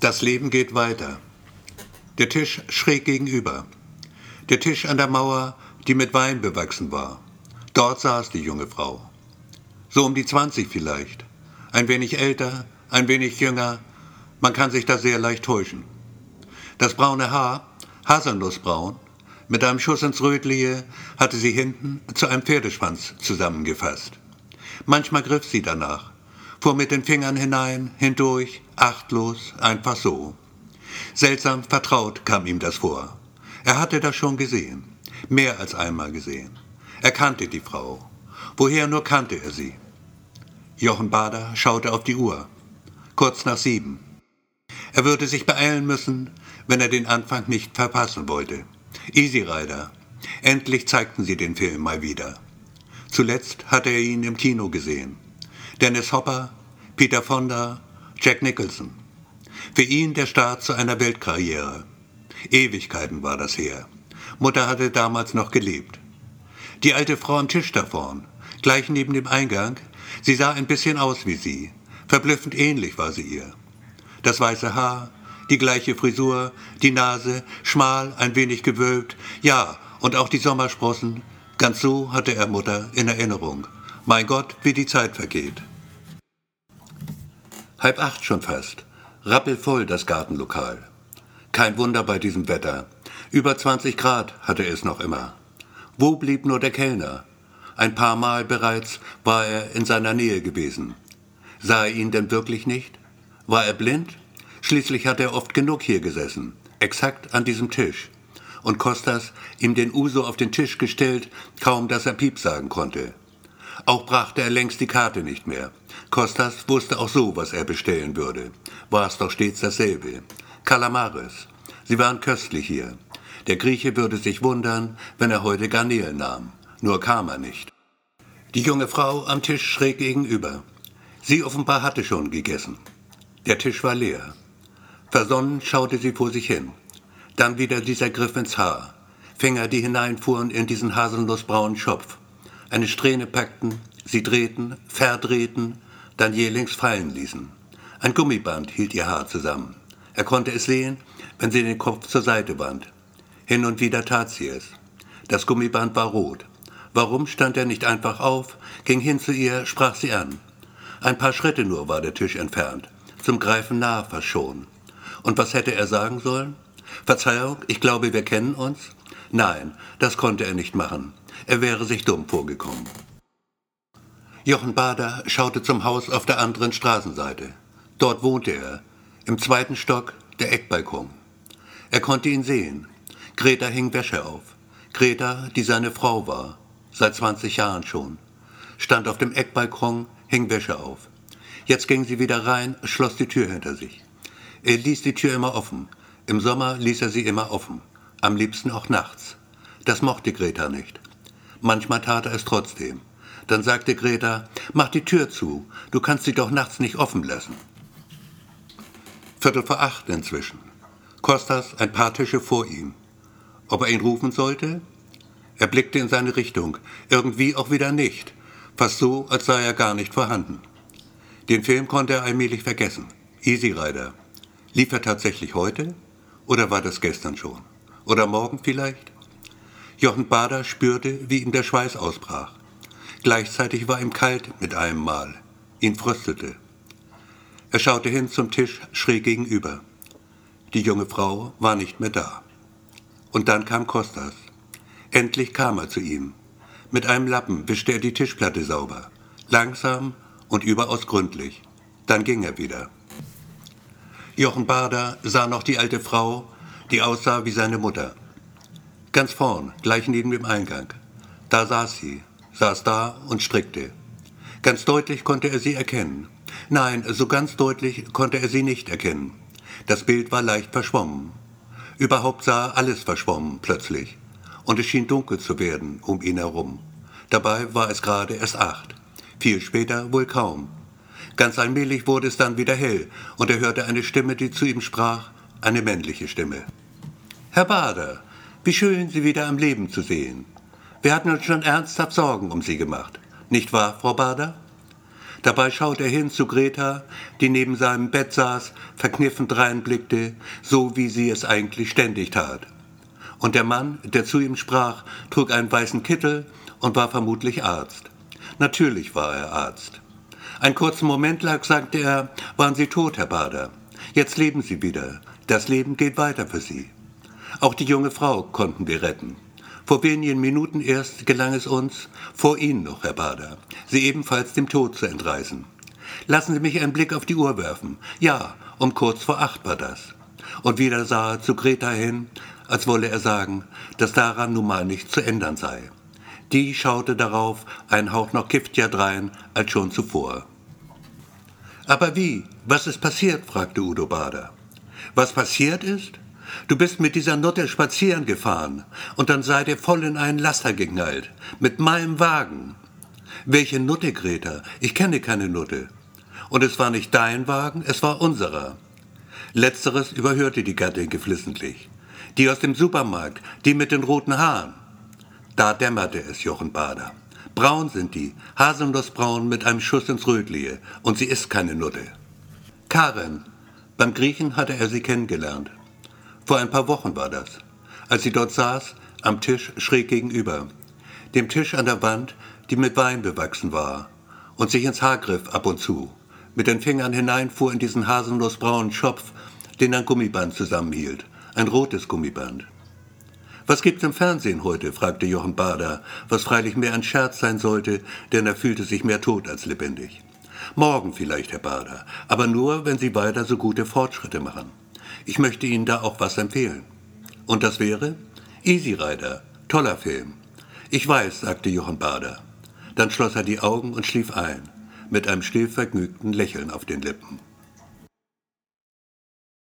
Das Leben geht weiter. Der Tisch schräg gegenüber. Der Tisch an der Mauer, die mit Wein bewachsen war. Dort saß die junge Frau. So um die 20 vielleicht. Ein wenig älter, ein wenig jünger. Man kann sich da sehr leicht täuschen. Das braune Haar, haselnussbraun, mit einem Schuss ins Rötliche, hatte sie hinten zu einem Pferdeschwanz zusammengefasst. Manchmal griff sie danach, fuhr mit den Fingern hinein, hindurch, achtlos, einfach so. Seltsam vertraut kam ihm das vor. Er hatte das schon gesehen, mehr als einmal gesehen. Er kannte die Frau. Woher nur kannte er sie? Jochen Bader schaute auf die Uhr. Kurz nach sieben. Er würde sich beeilen müssen, wenn er den Anfang nicht verpassen wollte. Easy Rider. Endlich zeigten sie den Film mal wieder. Zuletzt hatte er ihn im Kino gesehen. Dennis Hopper, Peter Fonda, Jack Nicholson. Für ihn der Start zu einer Weltkarriere. Ewigkeiten war das her. Mutter hatte damals noch gelebt. Die alte Frau am Tisch da vorn, gleich neben dem Eingang, sie sah ein bisschen aus wie sie. Verblüffend ähnlich war sie ihr. Das weiße Haar, die gleiche Frisur, die Nase, schmal, ein wenig gewölbt, ja, und auch die Sommersprossen, ganz so hatte er Mutter in Erinnerung. Mein Gott, wie die Zeit vergeht. Halb acht schon fast, rappelvoll das Gartenlokal. Kein Wunder bei diesem Wetter. Über 20 Grad hatte es noch immer. Wo blieb nur der Kellner? Ein paar Mal bereits war er in seiner Nähe gewesen. Sah er ihn denn wirklich nicht? War er blind? Schließlich hat er oft genug hier gesessen, exakt an diesem Tisch. Und Kostas ihm den Uso auf den Tisch gestellt, kaum dass er Piep sagen konnte. Auch brachte er längst die Karte nicht mehr. Kostas wusste auch so, was er bestellen würde. War es doch stets dasselbe. Kalamares. Sie waren köstlich hier. Der Grieche würde sich wundern, wenn er heute Garnelen nahm. Nur kam er nicht. Die junge Frau am Tisch schräg gegenüber. Sie offenbar hatte schon gegessen. Der Tisch war leer. Versonnen schaute sie vor sich hin. Dann wieder dieser Griff ins Haar. Finger, die hineinfuhren in diesen haselnussbraunen Schopf. Eine Strähne packten, sie drehten, verdrehten, dann jählings fallen ließen. Ein Gummiband hielt ihr Haar zusammen. Er konnte es sehen, wenn sie den Kopf zur Seite wand. Hin und wieder tat sie es. Das Gummiband war rot. Warum stand er nicht einfach auf, ging hin zu ihr, sprach sie an. Ein paar Schritte nur war der Tisch entfernt, zum Greifen nahe fast. Und was hätte er sagen sollen? Verzeihung, ich glaube, wir kennen uns? Nein, das konnte er nicht machen. Er wäre sich dumm vorgekommen. Jochen Bader schaute zum Haus auf der anderen Straßenseite. Dort wohnte er, im zweiten Stock, der Eckbalkon. Er konnte ihn sehen. Greta hing Wäsche auf. Greta, die seine Frau war, seit 20 Jahren schon, stand auf dem Eckbalkon, hing Wäsche auf. Jetzt ging sie wieder rein, schloss die Tür hinter sich. Er ließ die Tür immer offen. Im Sommer ließ er sie immer offen. Am liebsten auch nachts. Das mochte Greta nicht. Manchmal tat er es trotzdem. Dann sagte Greta, mach die Tür zu, du kannst sie doch nachts nicht offen lassen. Viertel vor acht inzwischen. Kostas ein paar Tische vor ihm. Ob er ihn rufen sollte? Er blickte in seine Richtung, irgendwie auch wieder nicht, fast so, als sei er gar nicht vorhanden. Den Film konnte er allmählich vergessen. Easy Rider. Lief er tatsächlich heute? Oder war das gestern schon? Oder morgen vielleicht? Jochen Bader spürte, wie ihm der Schweiß ausbrach. Gleichzeitig war ihm kalt mit einem Mal. Ihn fröstelte. Er schaute hin zum Tisch schräg gegenüber. Die junge Frau war nicht mehr da. Und dann kam Kostas. Endlich kam er zu ihm. Mit einem Lappen wischte er die Tischplatte sauber. Langsam und überaus gründlich. Dann ging er wieder. Jochen Bader sah noch die alte Frau, die aussah wie seine Mutter. Ganz vorn, gleich neben dem Eingang. Da saß sie, saß da und strickte. Ganz deutlich konnte er sie erkennen. Nein, so ganz deutlich konnte er sie nicht erkennen. Das Bild war leicht verschwommen. Überhaupt sah alles verschwommen plötzlich. Und es schien dunkel zu werden um ihn herum. Dabei war es gerade erst acht. Viel später wohl kaum. Ganz allmählich wurde es dann wieder hell und er hörte eine Stimme, die zu ihm sprach, eine männliche Stimme. Herr Bader, wie schön, Sie wieder am Leben zu sehen. Wir hatten uns schon ernsthaft Sorgen um Sie gemacht. Nicht wahr, Frau Bader? Dabei schaut er hin zu Greta, die neben seinem Bett saß, verkniffen dreinblickte, so wie sie es eigentlich ständig tat. Und der Mann, der zu ihm sprach, trug einen weißen Kittel und war vermutlich Arzt. Natürlich war er Arzt. Einen kurzen Moment lang sagte er, waren Sie tot, Herr Bader. Jetzt leben Sie wieder. Das Leben geht weiter für Sie. Auch die junge Frau konnten wir retten. Vor wenigen Minuten erst gelang es uns, vor Ihnen noch, Herr Bader, Sie ebenfalls dem Tod zu entreißen. Lassen Sie mich einen Blick auf die Uhr werfen. Ja, um kurz vor acht war das. Und wieder sah er zu Greta hin, als wolle er sagen, dass daran nun mal nichts zu ändern sei. Die schaute darauf ein Hauch noch giftiger drein als schon zuvor. Aber wie? Was ist passiert? fragte Udo Bader. Was passiert ist? Du bist mit dieser Nutte spazieren gefahren und dann seid ihr voll in einen Laster geknallt. Mit meinem Wagen. Welche Nutte, Greta? Ich kenne keine Nutte. Und es war nicht dein Wagen, es war unserer. Letzteres überhörte die Gattin geflissentlich. Die aus dem Supermarkt, die mit den roten Haaren. Da dämmerte es Jochen Bader. Braun sind die, haselnussbraun mit einem Schuss ins Rötliche, und sie ist keine Nutte. Karen. Beim Griechen hatte er sie kennengelernt. Vor ein paar Wochen war das, als sie dort saß, am Tisch schräg gegenüber, dem Tisch an der Wand, die mit Wein bewachsen war, und sich ins Haar griff ab und zu, mit den Fingern hineinfuhr in diesen haselnussbraunen Schopf, den ein Gummiband zusammenhielt, ein rotes Gummiband. Was gibt's im Fernsehen heute? fragte Jochen Bader, was freilich mehr ein Scherz sein sollte, denn er fühlte sich mehr tot als lebendig. Morgen vielleicht, Herr Bader, aber nur, wenn Sie weiter so gute Fortschritte machen. Ich möchte Ihnen da auch was empfehlen. Und das wäre Easy Rider, toller Film. Ich weiß, sagte Johann Bader. Dann schloss er die Augen und schlief ein, mit einem stillvergnügten Lächeln auf den Lippen.